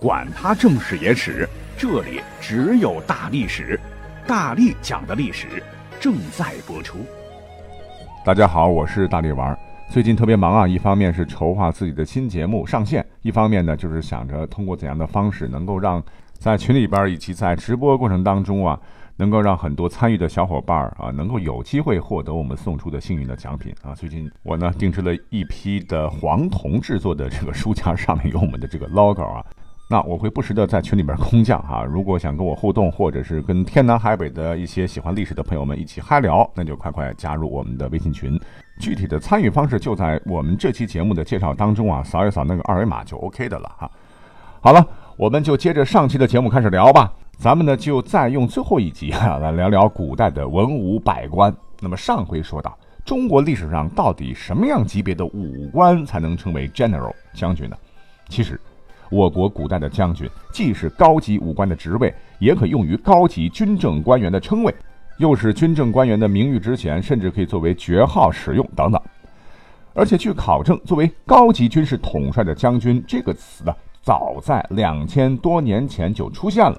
管他正史野史，这里只有大历史，大力讲的历史正在播出。大家好，我是大力丸。最近特别忙啊，一方面是筹划自己的新节目上线，一方面呢就是想着通过怎样的方式能够让在群里边以及在直播过程当中啊。能够让很多参与的小伙伴儿啊，能够有机会获得我们送出的幸运的奖品啊！最近我呢定制了一批的黄铜制作的这个书架，上面有我们的这个 logo 啊。那我会不时的在群里边空降哈，如果想跟我互动，或者是跟天南海北的一些喜欢历史的朋友们一起嗨聊，那就快快加入我们的微信群。具体的参与方式就在我们这期节目的介绍当中啊，扫一扫那个二维码就 OK 的了哈。好了，我们就接着上期的节目开始聊吧。咱们呢，就再用最后一集啊，来聊聊古代的文武百官。那么上回说到，中国历史上到底什么样级别的武官才能称为 general 将军呢？其实，我国古代的将军既是高级武官的职位，也可用于高级军政官员的称谓，又是军政官员的名誉职衔，甚至可以作为爵号使用等等。而且据考证，作为高级军事统帅的将军这个词呢，早在两千多年前就出现了。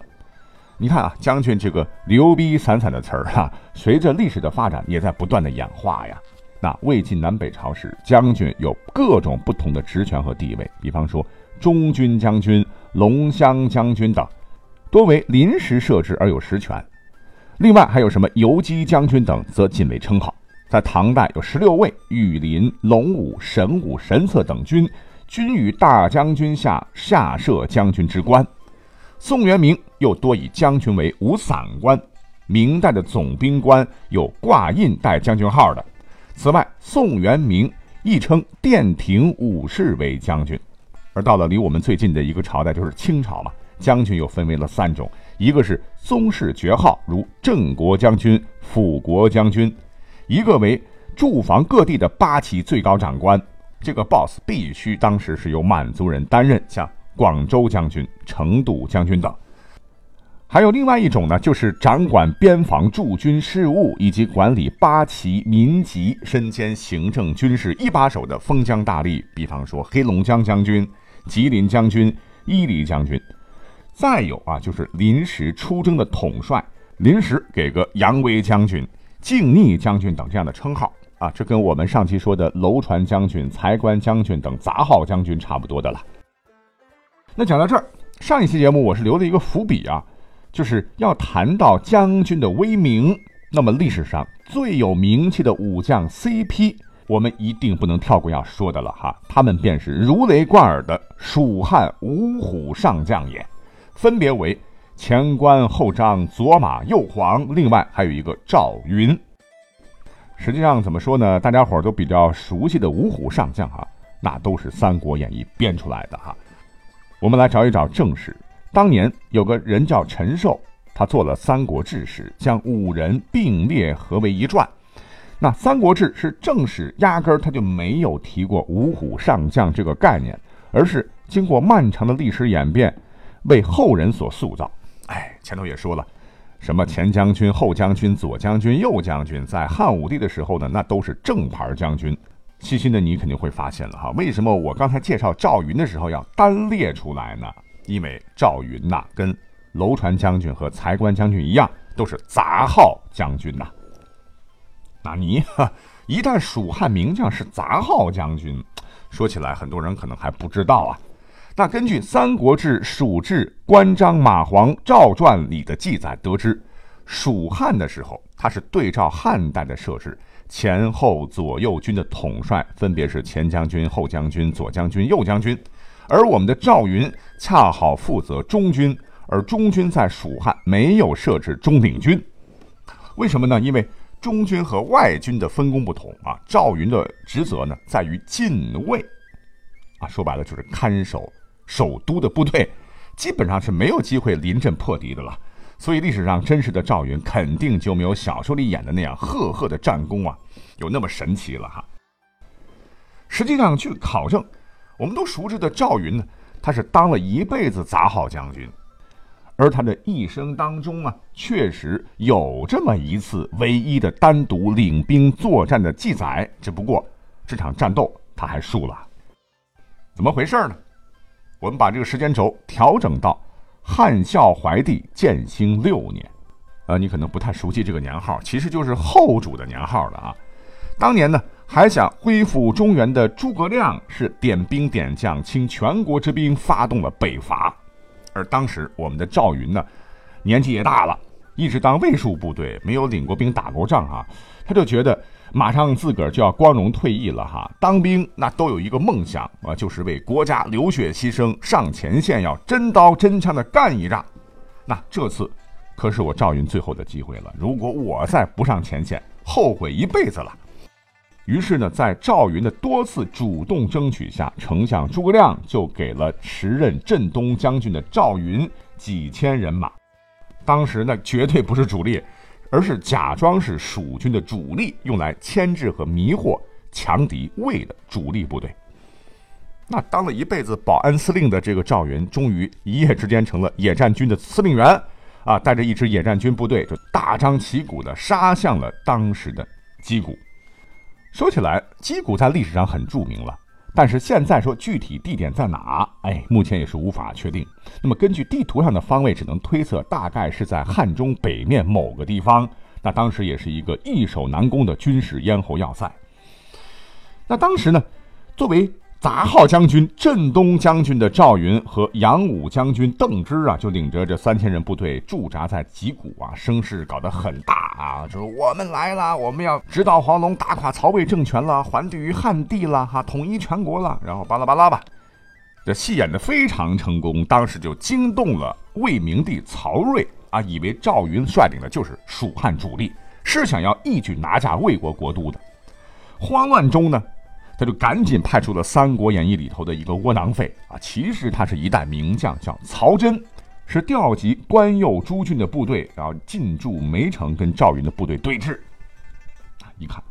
你看啊，将军这个牛逼散散的词儿哈，随着历史的发展也在不断的演化呀。那魏晋南北朝时，将军有各种不同的职权和地位，比方说中军将军、龙骧将军等，多为临时设置而有实权。另外还有什么游击将军等，则仅为称号。在唐代有十六位羽林、龙武、神武、神策等军，均于大将军下下设将军之官。宋元明又多以将军为五散官，明代的总兵官有挂印带将军号的。此外，宋元明亦称殿廷武士为将军。而到了离我们最近的一个朝代，就是清朝嘛，将军又分为了三种：一个是宗室爵号，如镇国将军、辅国将军；一个为驻防各地的八旗最高长官，这个 boss 必须当时是由满族人担任，像。广州将军、成都将军等，还有另外一种呢，就是掌管边防驻军事务以及管理八旗民籍、身兼行政军事一把手的封疆大吏，比方说黑龙江将军、吉林将军、伊犁将军。再有啊，就是临时出征的统帅，临时给个扬威将军、靖逆将军等这样的称号啊，这跟我们上期说的楼船将军、财官将军等杂号将军差不多的了。那讲到这儿，上一期节目我是留了一个伏笔啊，就是要谈到将军的威名。那么历史上最有名气的武将 CP，我们一定不能跳过要说的了哈。他们便是如雷贯耳的蜀汉五虎上将也，分别为前关后张、左马右黄，另外还有一个赵云。实际上怎么说呢？大家伙都比较熟悉的五虎上将哈，那都是《三国演义》编出来的哈。我们来找一找正史。当年有个人叫陈寿，他做了《三国志》时，将五人并列合为一传。那《三国志》是正史，压根儿他就没有提过五虎上将这个概念，而是经过漫长的历史演变，为后人所塑造。哎，前头也说了，什么前将军、后将军、左将军、右将军，在汉武帝的时候呢，那都是正牌将军。细心的你肯定会发现了哈，为什么我刚才介绍赵云的时候要单列出来呢？因为赵云呐，跟楼船将军和财官将军一样，都是杂号将军呐。纳尼哈一旦蜀汉名将是杂号将军，说起来很多人可能还不知道啊。那根据《三国志·蜀志·关张马黄赵传》里的记载得知，蜀汉的时候，他是对照汉代的设置。前后左右军的统帅分别是前将军、后将军、左将军、右将军，而我们的赵云恰好负责中军，而中军在蜀汉没有设置中领军，为什么呢？因为中军和外军的分工不同啊。赵云的职责呢在于禁卫，啊，说白了就是看守首都的部队，基本上是没有机会临阵破敌的了。所以历史上真实的赵云肯定就没有小说里演的那样赫赫的战功啊，有那么神奇了哈。实际上，据考证，我们都熟知的赵云呢，他是当了一辈子杂号将军，而他的一生当中啊，确实有这么一次唯一的单独领兵作战的记载。只不过这场战斗他还输了，怎么回事呢？我们把这个时间轴调整到汉孝怀帝建兴六年。呃，你可能不太熟悉这个年号，其实就是后主的年号了啊。当年呢，还想恢复中原的诸葛亮是点兵点将，倾全国之兵发动了北伐。而当时我们的赵云呢，年纪也大了，一直当卫戍部队，没有领过兵、打过仗啊，他就觉得。马上自个儿就要光荣退役了哈，当兵那都有一个梦想啊，就是为国家流血牺牲，上前线要真刀真枪的干一仗。那这次可是我赵云最后的机会了，如果我再不上前线，后悔一辈子了。于是呢，在赵云的多次主动争取下，丞相诸葛亮就给了时任镇东将军的赵云几千人马。当时那绝对不是主力。而是假装是蜀军的主力，用来牵制和迷惑强敌魏的主力部队。那当了一辈子保安司令的这个赵云，终于一夜之间成了野战军的司令员，啊，带着一支野战军部队，就大张旗鼓地杀向了当时的击鼓。说起来，击鼓在历史上很著名了。但是现在说具体地点在哪？哎，目前也是无法确定。那么根据地图上的方位，只能推测大概是在汉中北面某个地方。那当时也是一个易守难攻的军事咽喉要塞。那当时呢，作为。杂号将军、镇东将军的赵云和扬武将军邓芝啊，就领着这三千人部队驻扎在吉谷啊，声势搞得很大啊，就是我们来了，我们要直捣黄龙，打垮曹魏政权了，还地于汉地了，哈，统一全国了，然后巴拉巴拉吧，这戏演的非常成功，当时就惊动了魏明帝曹睿啊，以为赵云率领的就是蜀汉主力，是想要一举拿下魏国国都的。慌乱中呢。他就赶紧派出了《三国演义》里头的一个窝囊废啊，其实他是一代名将，叫曹真，是调集关右诸郡的部队，然后进驻梅城，跟赵云的部队对峙。啊，一看，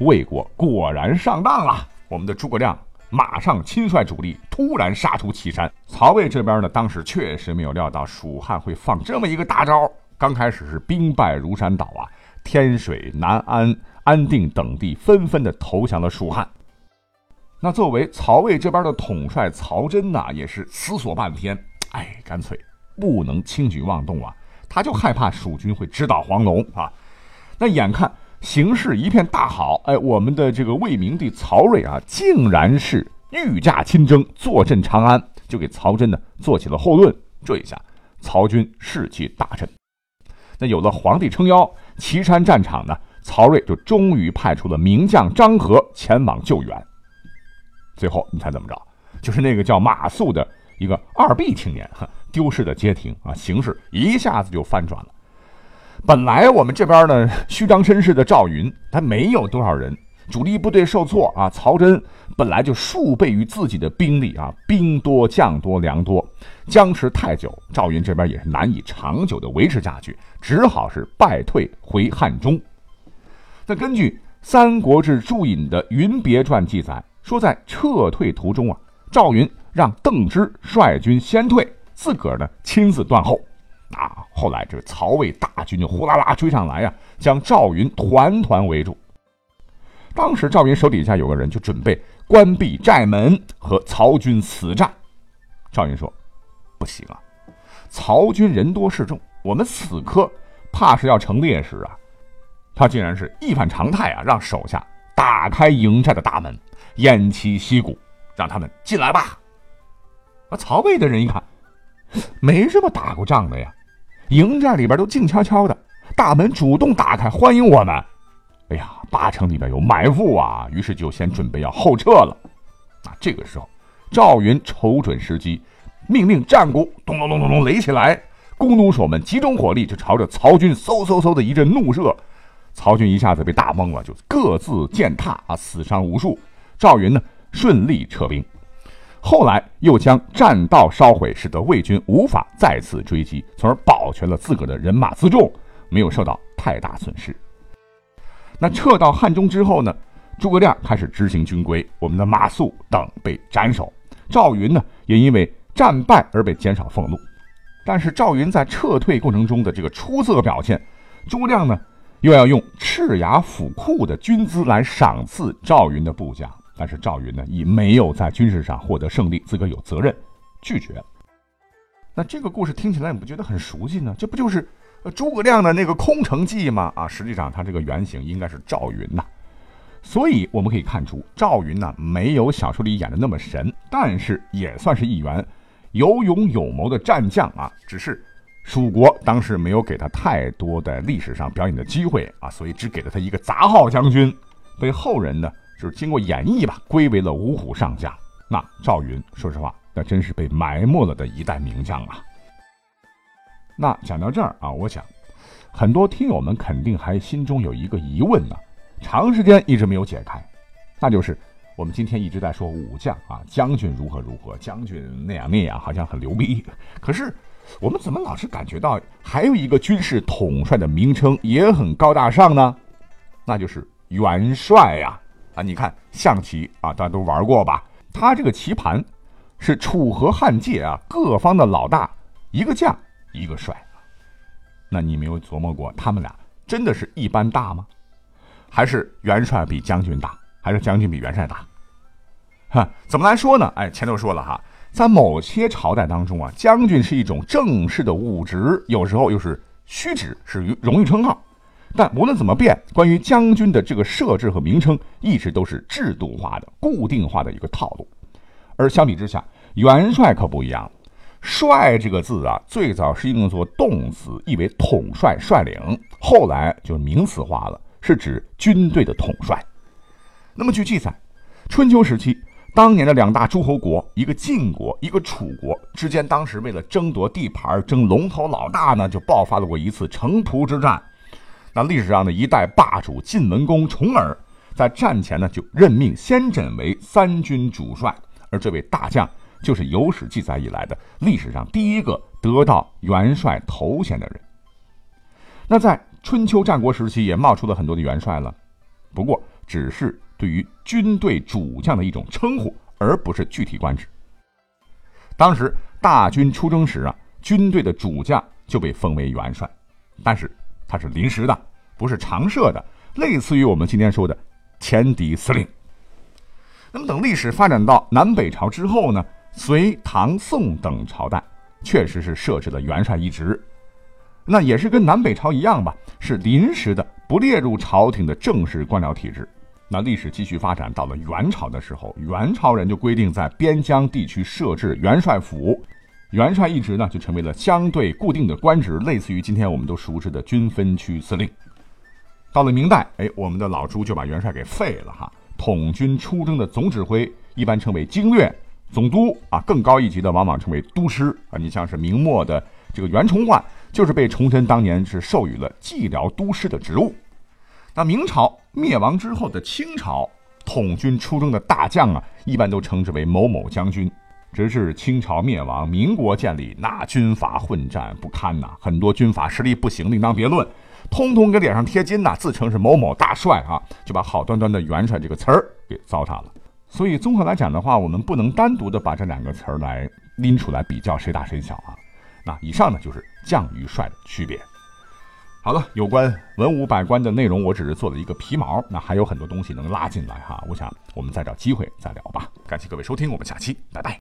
魏国果然上当了，我们的诸葛亮马上亲率主力，突然杀出祁山。曹魏这边呢，当时确实没有料到蜀汉会放这么一个大招，刚开始是兵败如山倒啊，天水、南安、安定等地纷纷的投降了蜀汉。那作为曹魏这边的统帅曹真呐，也是思索半天，哎，干脆不能轻举妄动啊！他就害怕蜀军会直捣黄龙啊。那眼看形势一片大好，哎，我们的这个魏明帝曹睿啊，竟然是御驾亲征，坐镇长安，就给曹真呢做起了后盾。这一下，曹军士气大振。那有了皇帝撑腰，岐山战场呢，曹睿就终于派出了名将张合前往救援。最后你猜怎么着？就是那个叫马谡的一个二 B 青年，哈丢失的街亭啊，形势一下子就翻转了。本来我们这边呢，虚张声势的赵云，他没有多少人，主力部队受挫啊。曹真本来就数倍于自己的兵力啊，兵多将多粮多，僵持太久，赵云这边也是难以长久的维持下去，只好是败退回汉中。那根据《三国志注引》的《云别传》记载。说在撤退途中啊，赵云让邓芝率军先退，自个儿呢亲自断后。啊，后来这曹魏大军就呼啦啦追上来呀，将赵云团团围住。当时赵云手底下有个人就准备关闭寨门和曹军死战。赵云说：“不行啊，曹军人多势众，我们此刻怕是要成劣势啊。”他竟然是一反常态啊，让手下打开营寨的大门。偃旗息鼓，让他们进来吧。那，曹魏的人一看，没这么打过仗的呀。营寨里边都静悄悄的，大门主动打开欢迎我们。哎呀，八成里边有埋伏啊！于是就先准备要后撤了。啊，这个时候，赵云瞅准时机，命令战鼓咚咚咚咚咚擂起来，弓弩手们集中火力就朝着曹军嗖嗖嗖的一阵怒射。曹军一下子被打懵了，就各自践踏啊，死伤无数。赵云呢，顺利撤兵，后来又将栈道烧毁，使得魏军无法再次追击，从而保全了自个儿的人马辎重，没有受到太大损失。那撤到汉中之后呢，诸葛亮开始执行军规，我们的马谡等被斩首，赵云呢也因为战败而被减少俸禄。但是赵云在撤退过程中的这个出色表现，诸葛亮呢又要用赤牙府库的军资来赏赐赵云的部将。但是赵云呢，以没有在军事上获得胜利，自个有责任，拒绝。那这个故事听起来你不觉得很熟悉呢？这不就是诸葛亮的那个空城计吗？啊，实际上他这个原型应该是赵云呐。所以我们可以看出，赵云呢没有小说里演的那么神，但是也算是一员有勇有谋的战将啊。只是蜀国当时没有给他太多的历史上表演的机会啊，所以只给了他一个杂号将军，被后人呢就是经过演绎吧，归为了五虎上将。那赵云，说实话，那真是被埋没了的一代名将啊。那讲到这儿啊，我想很多听友们肯定还心中有一个疑问呢。长时间一直没有解开，那就是我们今天一直在说武将啊，将军如何如何，将军那样那样，好像很牛逼。可是我们怎么老是感觉到还有一个军事统帅的名称也很高大上呢？那就是元帅呀！啊你看象棋啊，大家都玩过吧？他这个棋盘是楚河汉界啊，各方的老大，一个将，一个帅。那你没有琢磨过，他们俩真的是一般大吗？还是元帅比将军大，还是将军比元帅大？哈，怎么来说呢？哎，前头说了哈，在某些朝代当中啊，将军是一种正式的武职，有时候又是虚职，是荣誉称号。但无论怎么变，关于将军的这个设置和名称，一直都是制度化的、固定化的一个套路。而相比之下，元帅可不一样，“帅”这个字啊，最早是用作动词，意为统帅、率领，后来就名词化了。是指军队的统帅。那么据记载，春秋时期，当年的两大诸侯国，一个晋国，一个楚国之间，当时为了争夺地盘、争龙头老大呢，就爆发了过一次城濮之战。那历史上的一代霸主晋文公重耳，在战前呢，就任命先轸为三军主帅，而这位大将就是有史记载以来的历史上第一个得到元帅头衔的人。那在春秋战国时期也冒出了很多的元帅了，不过只是对于军队主将的一种称呼，而不是具体官职。当时大军出征时啊，军队的主将就被封为元帅，但是他是临时的，不是常设的，类似于我们今天说的前敌司令。那么等历史发展到南北朝之后呢，隋、唐、宋等朝代确实是设置了元帅一职。那也是跟南北朝一样吧，是临时的，不列入朝廷的正式官僚体制。那历史继续发展到了元朝的时候，元朝人就规定在边疆地区设置元帅府，元帅一职呢就成为了相对固定的官职，类似于今天我们都熟知的军分区司令。到了明代，哎，我们的老朱就把元帅给废了哈，统军出征的总指挥一般称为经略总督啊，更高一级的往往称为都师啊。你像是明末的这个袁崇焕。就是被崇祯当年是授予了蓟辽都师的职务。那明朝灭亡之后的清朝，统军出征的大将啊，一般都称之为某某将军。直至清朝灭亡，民国建立，那军阀混战不堪呐，很多军阀实力不行，另当别论，通通给脸上贴金呐，自称是某某大帅啊，就把好端端的元帅这个词儿给糟蹋了。所以综合来讲的话，我们不能单独的把这两个词儿来拎出来比较谁大谁小啊。那以上呢，就是将与帅的区别。好了，有关文武百官的内容，我只是做了一个皮毛，那还有很多东西能拉进来哈。我想我们再找机会再聊吧。感谢各位收听，我们下期拜拜。